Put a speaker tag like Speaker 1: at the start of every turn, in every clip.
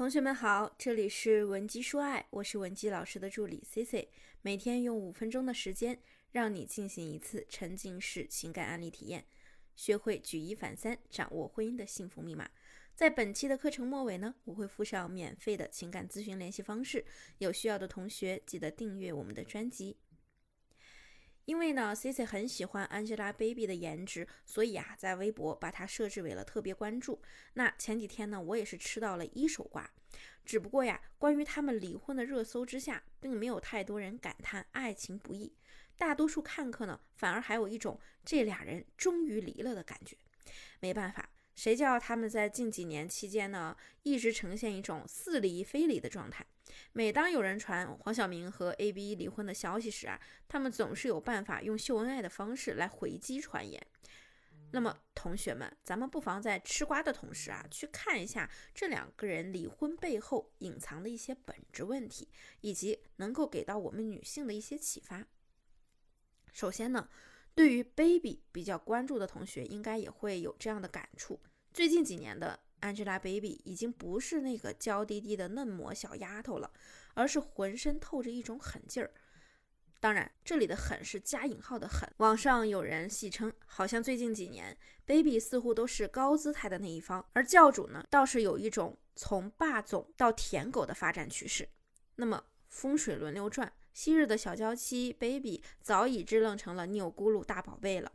Speaker 1: 同学们好，这里是文姬说爱，我是文姬老师的助理 C C，每天用五分钟的时间，让你进行一次沉浸式情感案例体验，学会举一反三，掌握婚姻的幸福密码。在本期的课程末尾呢，我会附上免费的情感咨询联系方式，有需要的同学记得订阅我们的专辑。因为呢，Cici 很喜欢 Angelababy 的颜值，所以啊，在微博把她设置为了特别关注。那前几天呢，我也是吃到了一手瓜。只不过呀，关于他们离婚的热搜之下，并没有太多人感叹爱情不易，大多数看客呢，反而还有一种这俩人终于离了的感觉。没办法。谁叫他们在近几年期间呢，一直呈现一种似离非离的状态？每当有人传黄晓明和 A B 离婚的消息时啊，他们总是有办法用秀恩爱的方式来回击传言。那么，同学们，咱们不妨在吃瓜的同时啊，去看一下这两个人离婚背后隐藏的一些本质问题，以及能够给到我们女性的一些启发。首先呢，对于 Baby 比较关注的同学，应该也会有这样的感触。最近几年的 Angelababy 已经不是那个娇滴滴的嫩模小丫头了，而是浑身透着一种狠劲儿。当然，这里的狠是加引号的狠。网上有人戏称，好像最近几年 Baby 似乎都是高姿态的那一方，而教主呢，倒是有一种从霸总到舔狗的发展趋势。那么风水轮流转，昔日的小娇妻 Baby 早已支棱成了钮咕噜大宝贝了。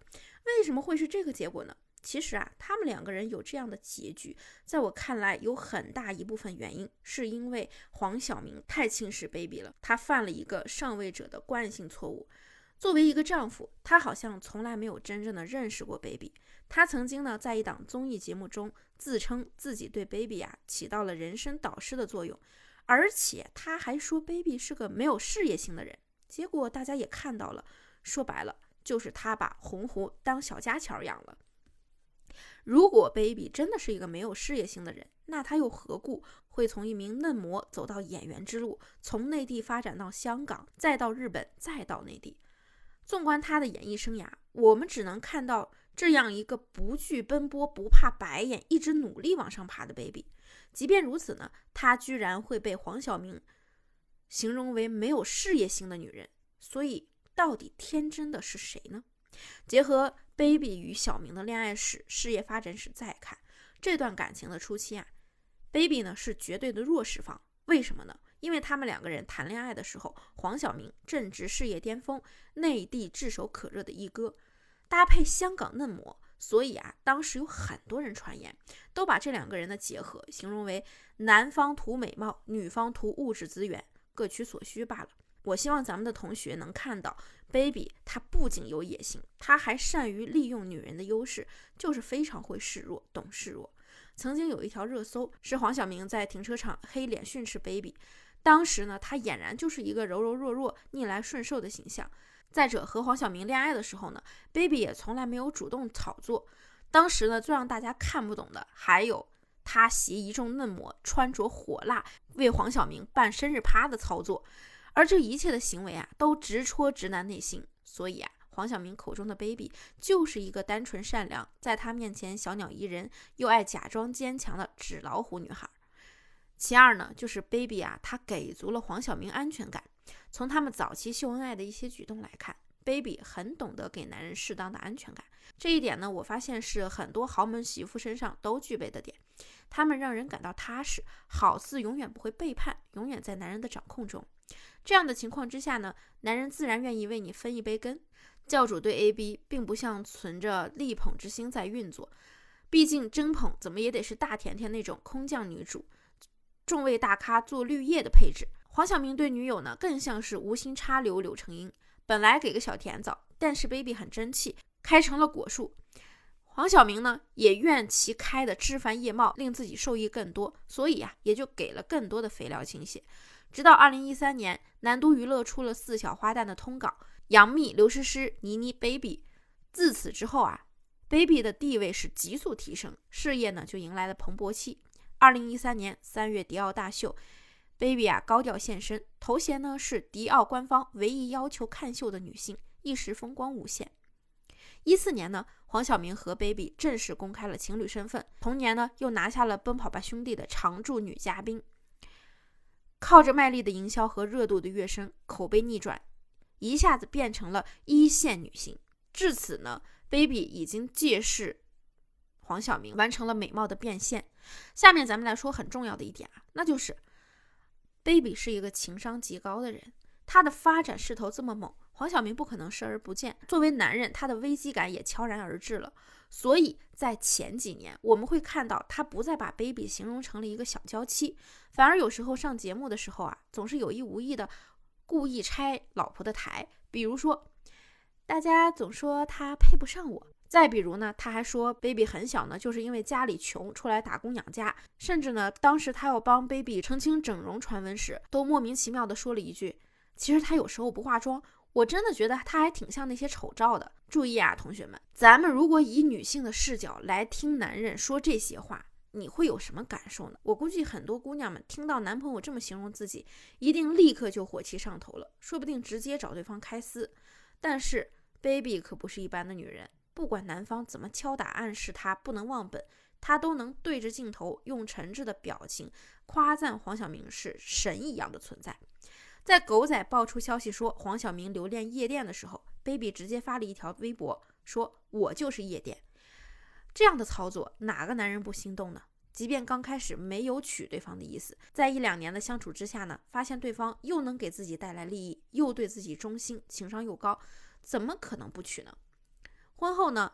Speaker 1: 为什么会是这个结果呢？其实啊，他们两个人有这样的结局，在我看来，有很大一部分原因是因为黄晓明太轻视 baby 了，他犯了一个上位者的惯性错误。作为一个丈夫，他好像从来没有真正的认识过 baby。他曾经呢，在一档综艺节目中自称自己对 baby 啊起到了人生导师的作用，而且他还说 baby 是个没有事业心的人。结果大家也看到了，说白了就是他把红狐当小家巧养了。如果 Baby 真的是一个没有事业心的人，那他又何故会从一名嫩模走到演员之路，从内地发展到香港，再到日本，再到内地？纵观他的演艺生涯，我们只能看到这样一个不惧奔波、不怕白眼、一直努力往上爬的 Baby。即便如此呢，他居然会被黄晓明形容为没有事业心的女人。所以，到底天真的是谁呢？结合 Baby 与小明的恋爱史、事业发展史再看这段感情的初期啊，Baby 呢是绝对的弱势方。为什么呢？因为他们两个人谈恋爱的时候，黄晓明正值事业巅峰，内地炙手可热的一哥，搭配香港嫩模，所以啊，当时有很多人传言，都把这两个人的结合形容为男方图美貌，女方图物质资源，各取所需罢了。我希望咱们的同学能看到，baby 他不仅有野心，他还善于利用女人的优势，就是非常会示弱，懂示弱。曾经有一条热搜是黄晓明在停车场黑脸训斥 baby，当时呢，他俨然就是一个柔柔弱弱、逆来顺受的形象。再者，和黄晓明恋爱的时候呢，baby 也从来没有主动炒作。当时呢，最让大家看不懂的还有他携一众嫩模，穿着火辣，为黄晓明办生日趴的操作。而这一切的行为啊，都直戳直男内心。所以啊，黄晓明口中的 baby 就是一个单纯善良，在他面前小鸟依人，又爱假装坚强的纸老虎女孩。其二呢，就是 baby 啊，他给足了黄晓明安全感。从他们早期秀恩爱的一些举动来看，baby 很懂得给男人适当的安全感。这一点呢，我发现是很多豪门媳妇身上都具备的点。他们让人感到踏实，好似永远不会背叛，永远在男人的掌控中。这样的情况之下呢，男人自然愿意为你分一杯羹。教主对 A B 并不像存着力捧之心在运作，毕竟真捧怎么也得是大甜甜那种空降女主，众位大咖做绿叶的配置。黄晓明对女友呢，更像是无心插柳柳成荫，本来给个小甜枣，但是 Baby 很争气，开成了果树。黄晓明呢，也愿其开的枝繁叶茂，令自己受益更多，所以呀，也就给了更多的肥料倾斜。直到二零一三年，南都娱乐出了四小花旦的通稿，杨幂、刘诗诗、倪妮、Baby。自此之后啊，Baby 的地位是急速提升，事业呢就迎来了蓬勃期。二零一三年三月，迪奥大秀，Baby 啊高调现身，头衔呢是迪奥官方唯一要求看秀的女性，一时风光无限。一四年呢，黄晓明和 Baby 正式公开了情侣身份，同年呢又拿下了《奔跑吧兄弟》的常驻女嘉宾。靠着卖力的营销和热度的跃升，口碑逆转，一下子变成了一线女星。至此呢，Baby 已经借势黄晓明完成了美貌的变现。下面咱们来说很重要的一点啊，那就是 Baby 是一个情商极高的人，他的发展势头这么猛，黄晓明不可能视而不见。作为男人，他的危机感也悄然而至了。所以在前几年，我们会看到他不再把 Baby 形容成了一个小娇妻，反而有时候上节目的时候啊，总是有意无意的故意拆老婆的台。比如说，大家总说他配不上我；再比如呢，他还说 Baby 很小呢，就是因为家里穷出来打工养家。甚至呢，当时他要帮 Baby 澄清整容传闻时，都莫名其妙的说了一句：“其实他有时候不化妆。”我真的觉得他还挺像那些丑照的。注意啊，同学们，咱们如果以女性的视角来听男人说这些话，你会有什么感受呢？我估计很多姑娘们听到男朋友这么形容自己，一定立刻就火气上头了，说不定直接找对方开撕。但是 Baby 可不是一般的女人，不管男方怎么敲打暗示她不能忘本，她都能对着镜头用诚挚的表情夸赞黄晓明是神一样的存在。在狗仔爆出消息说黄晓明留恋夜店的时候，Baby 直接发了一条微博，说我就是夜店。这样的操作，哪个男人不心动呢？即便刚开始没有娶对方的意思，在一两年的相处之下呢，发现对方又能给自己带来利益，又对自己忠心，情商又高，怎么可能不娶呢？婚后呢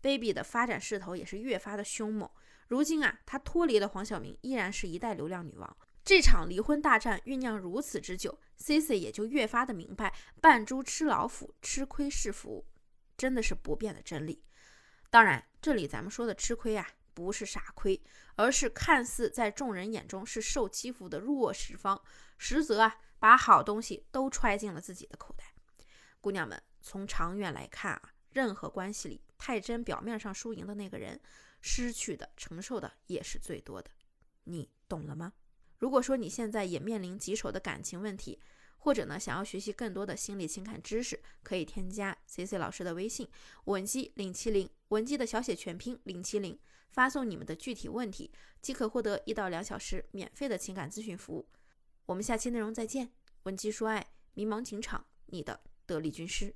Speaker 1: ，Baby 的发展势头也是越发的凶猛。如今啊，她脱离了黄晓明，依然是一代流量女王。这场离婚大战酝酿如此之久，C C 也就越发的明白“扮猪吃老虎，吃亏是福”，真的是不变的真理。当然，这里咱们说的吃亏啊，不是傻亏，而是看似在众人眼中是受欺负的弱势方，实则啊，把好东西都揣进了自己的口袋。姑娘们，从长远来看啊，任何关系里，太真表面上输赢的那个人，失去的、承受的也是最多的。你懂了吗？如果说你现在也面临棘手的感情问题，或者呢想要学习更多的心理情感知识，可以添加 C C 老师的微信文姬零七零，文姬的小写全拼零七零，发送你们的具体问题，即可获得一到两小时免费的情感咨询服务。我们下期内容再见，文姬说爱，迷茫情场，你的得力军师。